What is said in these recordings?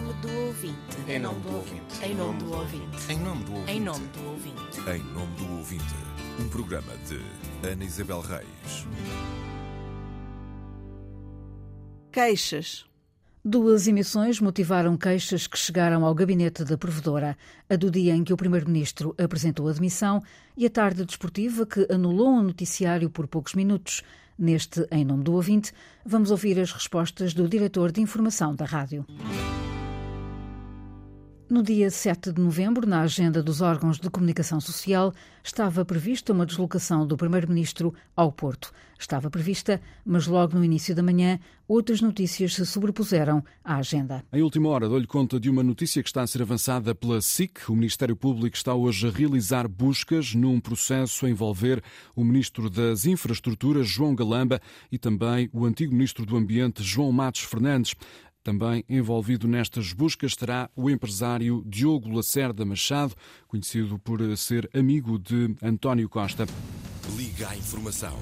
nome do ouvinte. Em nome do ouvinte. Em nome do ouvinte. Em nome do ouvinte. Em nome do ouvinte. Em nome do ouvinte, um programa de Ana Isabel Reis. Queixas. Duas emissões motivaram queixas que chegaram ao gabinete da provedora. A do dia em que o Primeiro-Ministro apresentou a demissão e a tarde desportiva que anulou um noticiário por poucos minutos. Neste Em Nome do Ouvinte, vamos ouvir as respostas do diretor de informação da rádio. No dia 7 de novembro, na agenda dos órgãos de comunicação social, estava prevista uma deslocação do Primeiro-Ministro ao Porto. Estava prevista, mas logo no início da manhã, outras notícias se sobrepuseram à agenda. Em última hora, dou-lhe conta de uma notícia que está a ser avançada pela SIC. O Ministério Público está hoje a realizar buscas num processo a envolver o Ministro das Infraestruturas, João Galamba, e também o antigo Ministro do Ambiente, João Matos Fernandes. Também envolvido nestas buscas estará o empresário Diogo Lacerda Machado, conhecido por ser amigo de António Costa. Liga à informação.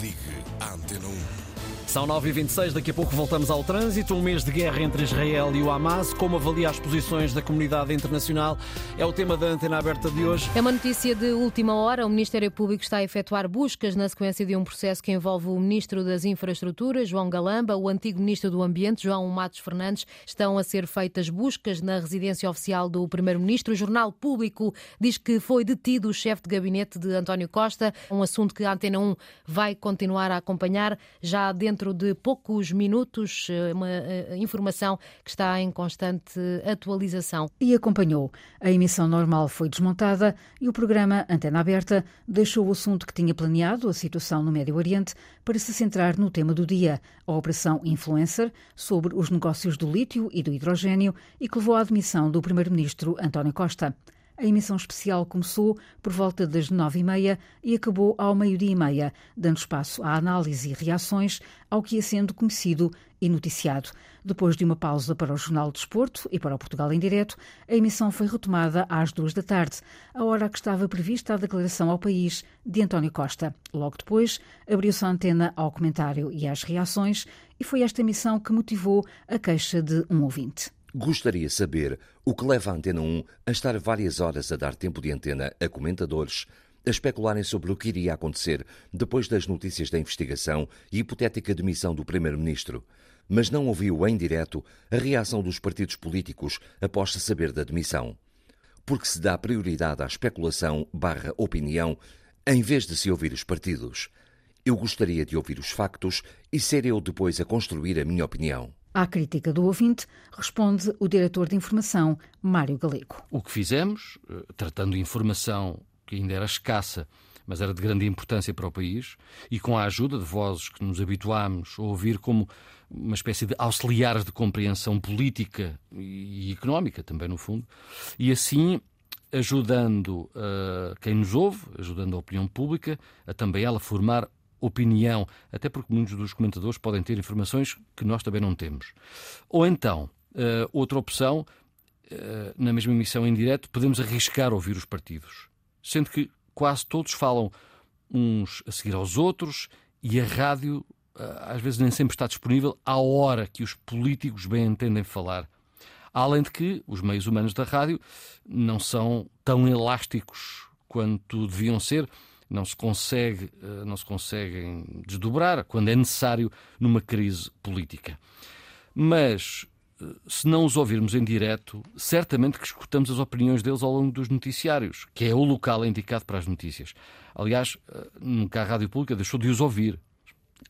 Ligue à Antena 1. São 9h26, daqui a pouco voltamos ao trânsito. Um mês de guerra entre Israel e o Hamas. Como avalia as posições da comunidade internacional? É o tema da antena aberta de hoje. É uma notícia de última hora. O Ministério Público está a efetuar buscas na sequência de um processo que envolve o Ministro das Infraestruturas, João Galamba, o antigo Ministro do Ambiente, João Matos Fernandes. Estão a ser feitas buscas na residência oficial do Primeiro-Ministro. O Jornal Público diz que foi detido o chefe de gabinete de António Costa, um assunto que a Antena 1 vai continuar a acompanhar já dentro dentro de poucos minutos, eh, uma eh, informação que está em constante atualização. E acompanhou. A emissão normal foi desmontada e o programa Antena Aberta deixou o assunto que tinha planeado, a situação no Médio Oriente, para se centrar no tema do dia, a Operação Influencer, sobre os negócios do lítio e do hidrogênio e que levou à admissão do Primeiro-Ministro António Costa. A emissão especial começou por volta das nove e meia e acabou ao meio-dia e meia, dando espaço à análise e reações ao que ia sendo conhecido e noticiado. Depois de uma pausa para o Jornal de Desporto e para o Portugal em Direto, a emissão foi retomada às duas da tarde, a hora que estava prevista a declaração ao país de António Costa. Logo depois, abriu-se a antena ao comentário e às reações, e foi esta emissão que motivou a queixa de um ouvinte. Gostaria de saber o que leva a Antena 1 a estar várias horas a dar tempo de antena a comentadores a especularem sobre o que iria acontecer depois das notícias da investigação e hipotética demissão do Primeiro-Ministro, mas não ouviu em direto a reação dos partidos políticos após saber da demissão. Porque se dá prioridade à especulação barra opinião em vez de se ouvir os partidos. Eu gostaria de ouvir os factos e ser eu depois a construir a minha opinião. À crítica do ouvinte, responde o diretor de informação, Mário Galego. O que fizemos, eh, tratando informação que ainda era escassa, mas era de grande importância para o país, e com a ajuda de vozes que nos habituámos a ouvir como uma espécie de auxiliares de compreensão política e económica, também no fundo, e assim ajudando uh, quem nos ouve, ajudando a opinião pública, a também ela formar opinião, até porque muitos dos comentadores podem ter informações que nós também não temos. Ou então, uh, outra opção, uh, na mesma emissão em direto, podemos arriscar ouvir os partidos, sendo que quase todos falam uns a seguir aos outros e a rádio uh, às vezes nem sempre está disponível à hora que os políticos bem entendem falar. Além de que os meios humanos da rádio não são tão elásticos quanto deviam ser não se consegue, eh, não se conseguem desdobrar quando é necessário numa crise política. Mas eh, se não os ouvirmos em direto, certamente que escutamos as opiniões deles ao longo dos noticiários, que é o local indicado para as notícias. Aliás, eh, nunca a Rádio Pública deixou de os ouvir.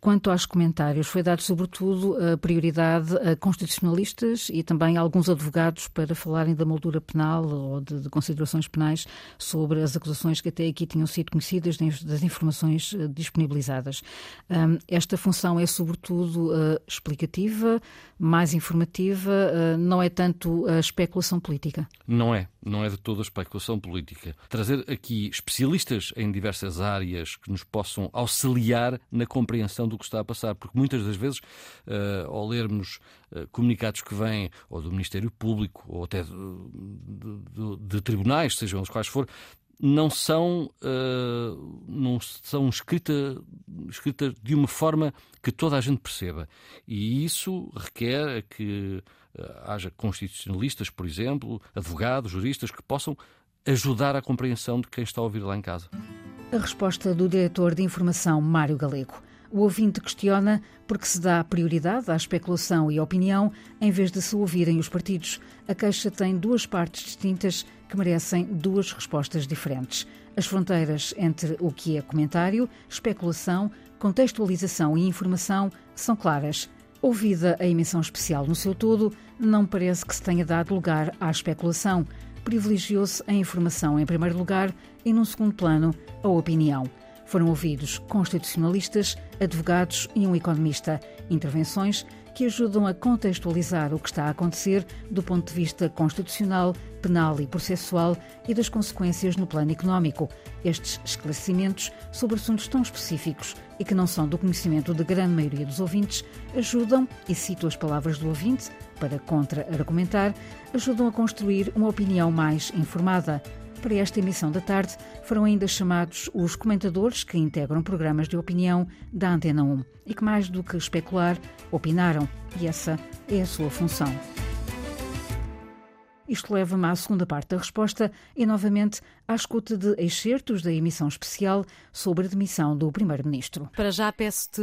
Quanto aos comentários, foi dado sobretudo a prioridade a constitucionalistas e também a alguns advogados para falarem da moldura penal ou de, de considerações penais sobre as acusações que até aqui tinham sido conhecidas das informações eh, disponibilizadas. esta função é sobretudo uh, explicativa, mais informativa, uh, não é tanto a especulação política? Não é, não é de toda especulação política. Trazer aqui especialistas em diversas áreas que nos possam auxiliar na compreensão do que está a passar, porque muitas das vezes, uh, ao lermos uh, comunicados que vêm ou do Ministério Público ou até de, tribunais, sejam os quais for, não são, uh, não são escritas escrita de uma forma que toda a gente perceba. E isso requer que haja constitucionalistas, por exemplo, advogados, juristas, que possam ajudar a compreensão de quem está a ouvir lá em casa. A resposta do diretor de informação, Mário Galego. O ouvinte questiona porque se dá prioridade à especulação e à opinião em vez de se ouvirem os partidos. A queixa tem duas partes distintas que merecem duas respostas diferentes. As fronteiras entre o que é comentário, especulação, contextualização e informação são claras. Ouvida a emissão especial no seu todo, não parece que se tenha dado lugar à especulação. Privilegiou-se a informação em primeiro lugar e, num segundo plano, a opinião. Foram ouvidos constitucionalistas, advogados e um economista. Intervenções que ajudam a contextualizar o que está a acontecer do ponto de vista constitucional, penal e processual e das consequências no plano económico. Estes esclarecimentos sobre assuntos tão específicos e que não são do conhecimento da grande maioria dos ouvintes ajudam, e cito as palavras do ouvinte para contra-argumentar, ajudam a construir uma opinião mais informada. Para esta emissão da tarde foram ainda chamados os comentadores que integram programas de opinião da Antena 1 e que, mais do que especular, opinaram, e essa é a sua função. Isto leva-me à segunda parte da resposta e, novamente, à escuta de excertos da emissão especial sobre a demissão do Primeiro-Ministro. Para já peço-te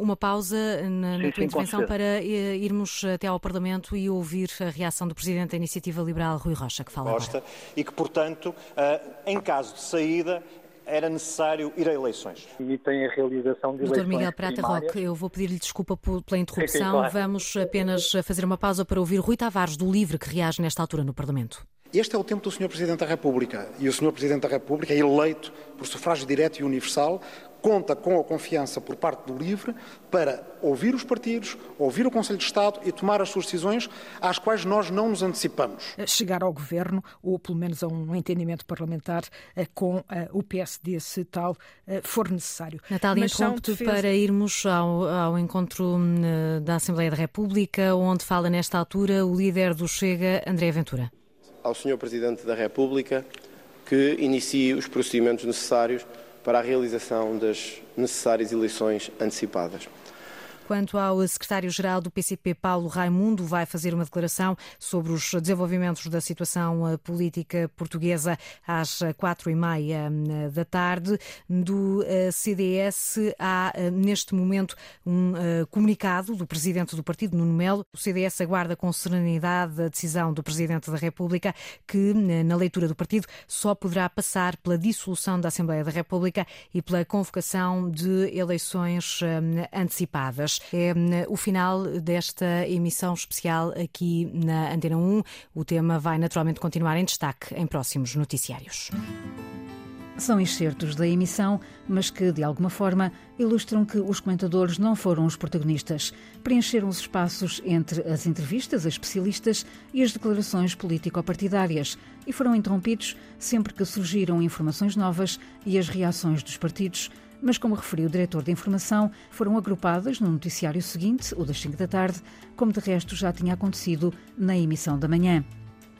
uma pausa na, na sim, tua sim, intervenção para eh, irmos até ao Parlamento e ouvir a reação do Presidente da Iniciativa Liberal, Rui Rocha, que fala Costa, agora. E que, portanto, eh, em caso de saída, era necessário ir a eleições. E tem a realização de eleições Dr. Miguel Prata Roque, eu vou pedir-lhe desculpa pela interrupção. Sim, sim, claro. Vamos apenas fazer uma pausa para ouvir Rui Tavares, do LIVRE, que reage nesta altura no Parlamento. Este é o tempo do Sr. Presidente da República. E o Sr. Presidente da República é eleito por sufrágio direto e universal, conta com a confiança por parte do LIVRE para ouvir os partidos, ouvir o Conselho de Estado e tomar as suas decisões às quais nós não nos antecipamos. Chegar ao governo, ou pelo menos a um entendimento parlamentar eh, com eh, o PSD, se tal eh, for necessário. Natália, interrompo-te defesa... para irmos ao, ao encontro hum, da Assembleia da República, onde fala nesta altura o líder do Chega, André Ventura. Ao Sr. Presidente da República que inicie os procedimentos necessários para a realização das necessárias eleições antecipadas. Quanto ao secretário-geral do PCP, Paulo Raimundo, vai fazer uma declaração sobre os desenvolvimentos da situação eh, política portuguesa às quatro e meia eh, da tarde. Do eh, CDS há, neste momento, um comunicado do presidente do partido, Nuno Melo. O CDS aguarda com serenidade a decisão do presidente da República, que, na leitura do partido, só poderá passar pela dissolução da Assembleia da República e pela convocação de eleições antecipadas. É o final desta emissão especial aqui na Antena 1. O tema vai naturalmente continuar em destaque em próximos noticiários. São excertos da emissão, mas que, de alguma forma, ilustram que os comentadores não foram os protagonistas. Preencheram os espaços entre as entrevistas a especialistas e as declarações político-partidárias e foram interrompidos sempre que surgiram informações novas e as reações dos partidos mas, como referiu o diretor de informação, foram agrupadas no noticiário seguinte, o das 5 da tarde, como de resto já tinha acontecido na emissão da manhã.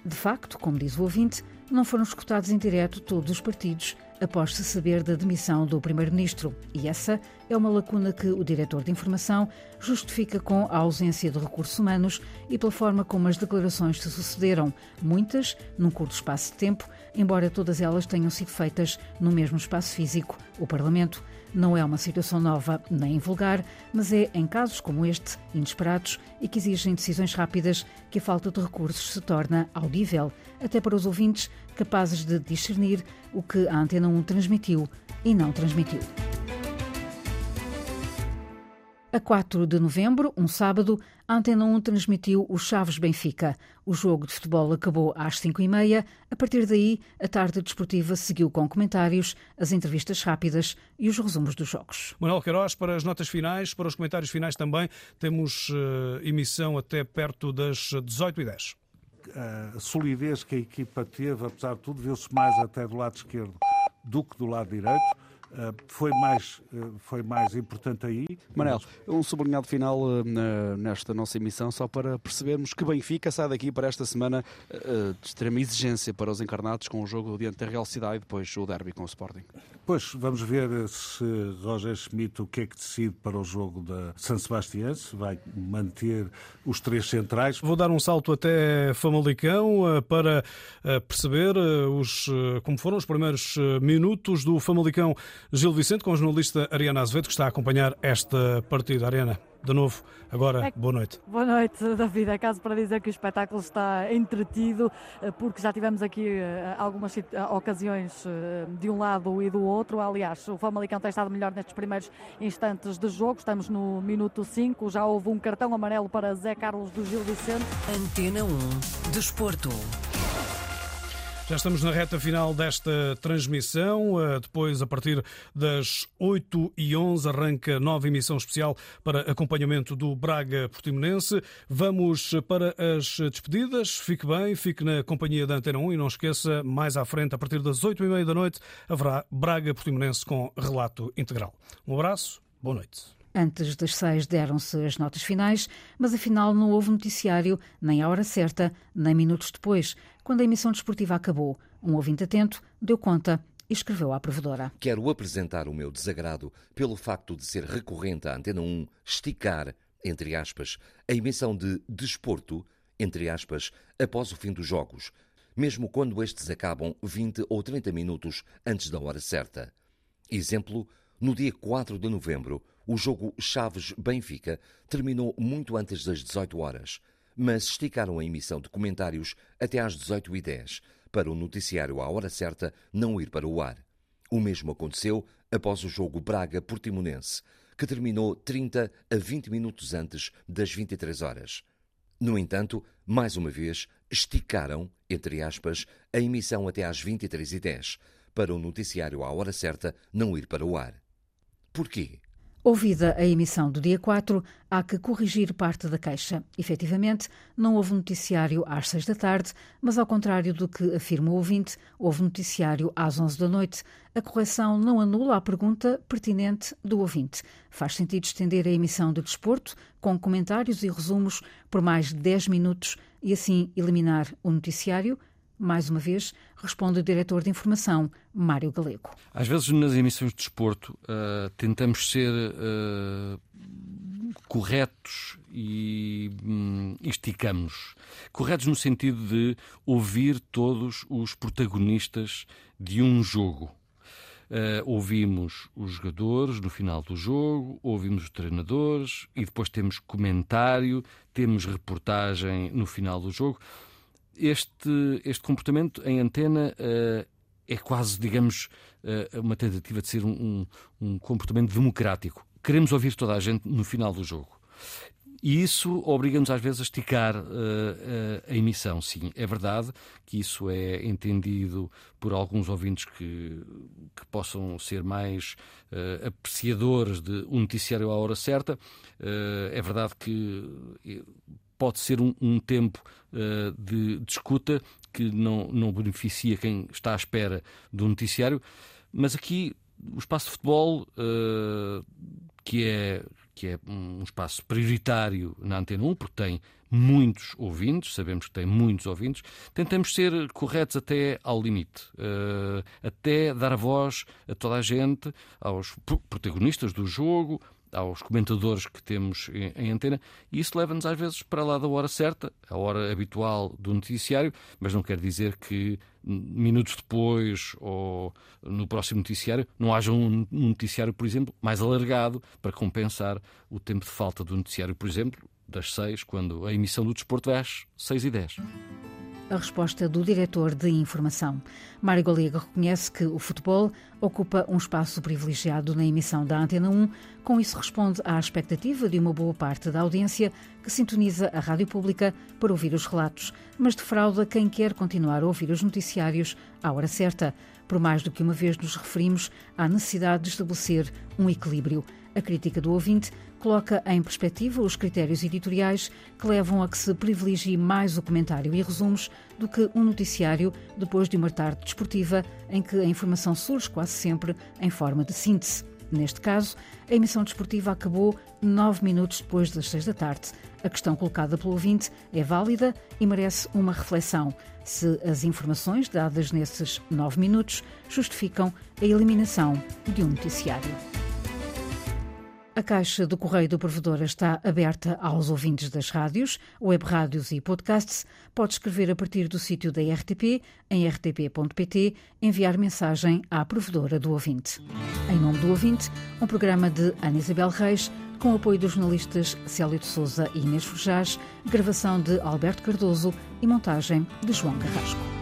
De facto, como diz o ouvinte, não foram escutados em direto todos os partidos após se saber da demissão do Primeiro-Ministro. E essa é uma lacuna que o diretor de informação justifica com a ausência de recursos humanos e pela forma como as declarações se sucederam, muitas num curto espaço de tempo, embora todas elas tenham sido feitas no mesmo espaço físico, o Parlamento. Não é uma situação nova nem vulgar, mas é em casos como este, inesperados e que exigem decisões rápidas, que a falta de recursos se torna audível, até para os ouvintes capazes de discernir o que a Antena 1 transmitiu e não transmitiu. A 4 de novembro, um sábado, a Antena 1 transmitiu o Chaves Benfica. O jogo de futebol acabou às 5h30. A partir daí, a tarde desportiva seguiu com comentários, as entrevistas rápidas e os resumos dos jogos. Manuel Queiroz, para as notas finais, para os comentários finais também, temos uh, emissão até perto das 18h10. A solidez que a equipa teve, apesar de tudo, viu-se mais até do lado esquerdo do que do lado direito foi, mais, uh, foi mais importante aí. Manel, um sublinhado final uh, nesta nossa emissão, só para percebermos que Benfica sai daqui para esta semana de extrema exigência para os encarnados com o jogo diante da Real Cidade e depois o derby com o Sporting. Pois, vamos ver se Roger Schmidt o que é que decide para o jogo da San Sebastián, se vai manter os três centrais. Vou dar um salto até Famalicão para perceber os, como foram os primeiros minutos do Famalicão Gil Vicente com a jornalista Ariana Azevedo que está a acompanhar esta partida. Ariana, de novo, agora, é, boa noite. Boa noite, David. É caso para dizer que o espetáculo está entretido, eh, porque já tivemos aqui eh, algumas eh, ocasiões de um lado e do outro. Aliás, o Famalicão tem estado melhor nestes primeiros instantes de jogo. Estamos no minuto 5. Já houve um cartão amarelo para Zé Carlos do Gil Vicente. Antena 1, Desporto. Já estamos na reta final desta transmissão. Eh, depois, a partir das 8 e 11 arranca nova emissão especial para acompanhamento do Braga Portimonense. Vamos para as despedidas. Fique bem, fique na companhia da Antena 1 e não esqueça, mais à frente, a partir das 8 e meia da noite, haverá Braga Portimonense com relato integral. Um abraço, boa noite. Antes das seis deram-se as notas finais, mas afinal não houve noticiário, nem à hora certa, nem minutos depois. Quando a emissão desportiva acabou, um ouvinte atento deu conta e escreveu à provedora. Quero apresentar o meu desagrado pelo facto de ser recorrente à Antena 1 esticar, entre aspas, a emissão de desporto, entre aspas, após o fim dos jogos, mesmo quando estes acabam 20 ou 30 minutos antes da hora certa. Exemplo, no dia 4 de novembro, o jogo Chaves-Benfica terminou muito antes das 18 horas, mas esticaram a emissão de comentários até às 18h10 para o noticiário à hora certa não ir para o ar. O mesmo aconteceu após o jogo Braga-Portimonense, que terminou 30 a 20 minutos antes das 23 horas. No entanto, mais uma vez, esticaram, entre aspas, a emissão até às 23h10 para o noticiário à hora certa não ir para o ar. Porquê? Ouvida a emissão do dia 4, há que corrigir parte da queixa. Efetivamente, não houve noticiário às 6 da tarde, mas ao contrário do que afirma o ouvinte, houve noticiário às 11 da noite. A correção não anula a pergunta pertinente do ouvinte. Faz sentido estender a emissão de desporto, com comentários e resumos, por mais de 10 minutos e assim eliminar o noticiário? Mais uma vez, responde o diretor de informação, Mário Galego. Às vezes, nas emissões de desporto, uh, tentamos ser uh, corretos e um, esticamos. Corretos no sentido de ouvir todos os protagonistas de um jogo. Uh, ouvimos os jogadores no final do jogo, ouvimos os treinadores e depois temos comentário, temos reportagem no final do jogo este, este comportamento em antena uh, é quase, digamos, uh, uma tentativa de ser um, um, um, comportamento democrático. Queremos ouvir toda a gente no final do jogo. E isso obriga-nos às vezes a esticar uh, a emissão. Sim, é verdade que isso é entendido por alguns ouvintes que, que possam ser mais uh, apreciadores de um noticiário à hora certa. Uh, é verdade que pode ser um, um tempo uh, de, de escuta que não, não beneficia quem está à espera do noticiário, mas aqui o espaço de futebol, uh, que, é, que é um espaço prioritário na Antena 1, porque tem muitos ouvintes, sabemos que tem muitos ouvintes, tentamos ser corretos até ao limite, uh, até dar voz a toda a gente, aos protagonistas do jogo, aos comentadores que temos em, antena, e isso leva-nos às vezes para lá da hora certa, a hora habitual do noticiário, mas não quer dizer que minutos depois ou no próximo noticiário não haja um noticiário, por exemplo, mais alargado para compensar o tempo de falta do noticiário, por exemplo, das seis, quando a emissão do desporto é às seis e dez a resposta do diretor de informação. Mário Galego reconhece que o futebol ocupa um espaço privilegiado na emissão da Antena 1, com isso responde à expectativa de uma boa parte da audiência que sintoniza a rádio pública para ouvir os relatos, mas defrauda quem quer continuar a ouvir os noticiários à hora certa. Por mais do que uma vez nos referimos à necessidade de estabelecer um equilíbrio. A crítica do ouvinte coloca em perspectiva os critérios editoriais que levam a que se privilegie mais o comentário e resumos do que um noticiário depois de uma tarde desportiva em que a informação surge quase sempre em forma de síntese. Neste caso, a emissão desportiva acabou nove minutos depois das seis da tarde. A questão colocada pelo ouvinte é válida e merece uma reflexão se as informações dadas nesses nove minutos justificam a eliminação de um noticiário. A caixa do Correio do Provedor está aberta aos ouvintes das rádios, web rádios e podcasts. Pode escrever a partir do sítio da RTP, em rtp.pt, enviar mensagem à provedora do ouvinte. Em nome do ouvinte, um programa de Ana Isabel Reis, com apoio dos jornalistas Célio de Souza e Inês Forjás, gravação de Alberto Cardoso e montagem de João Carrasco.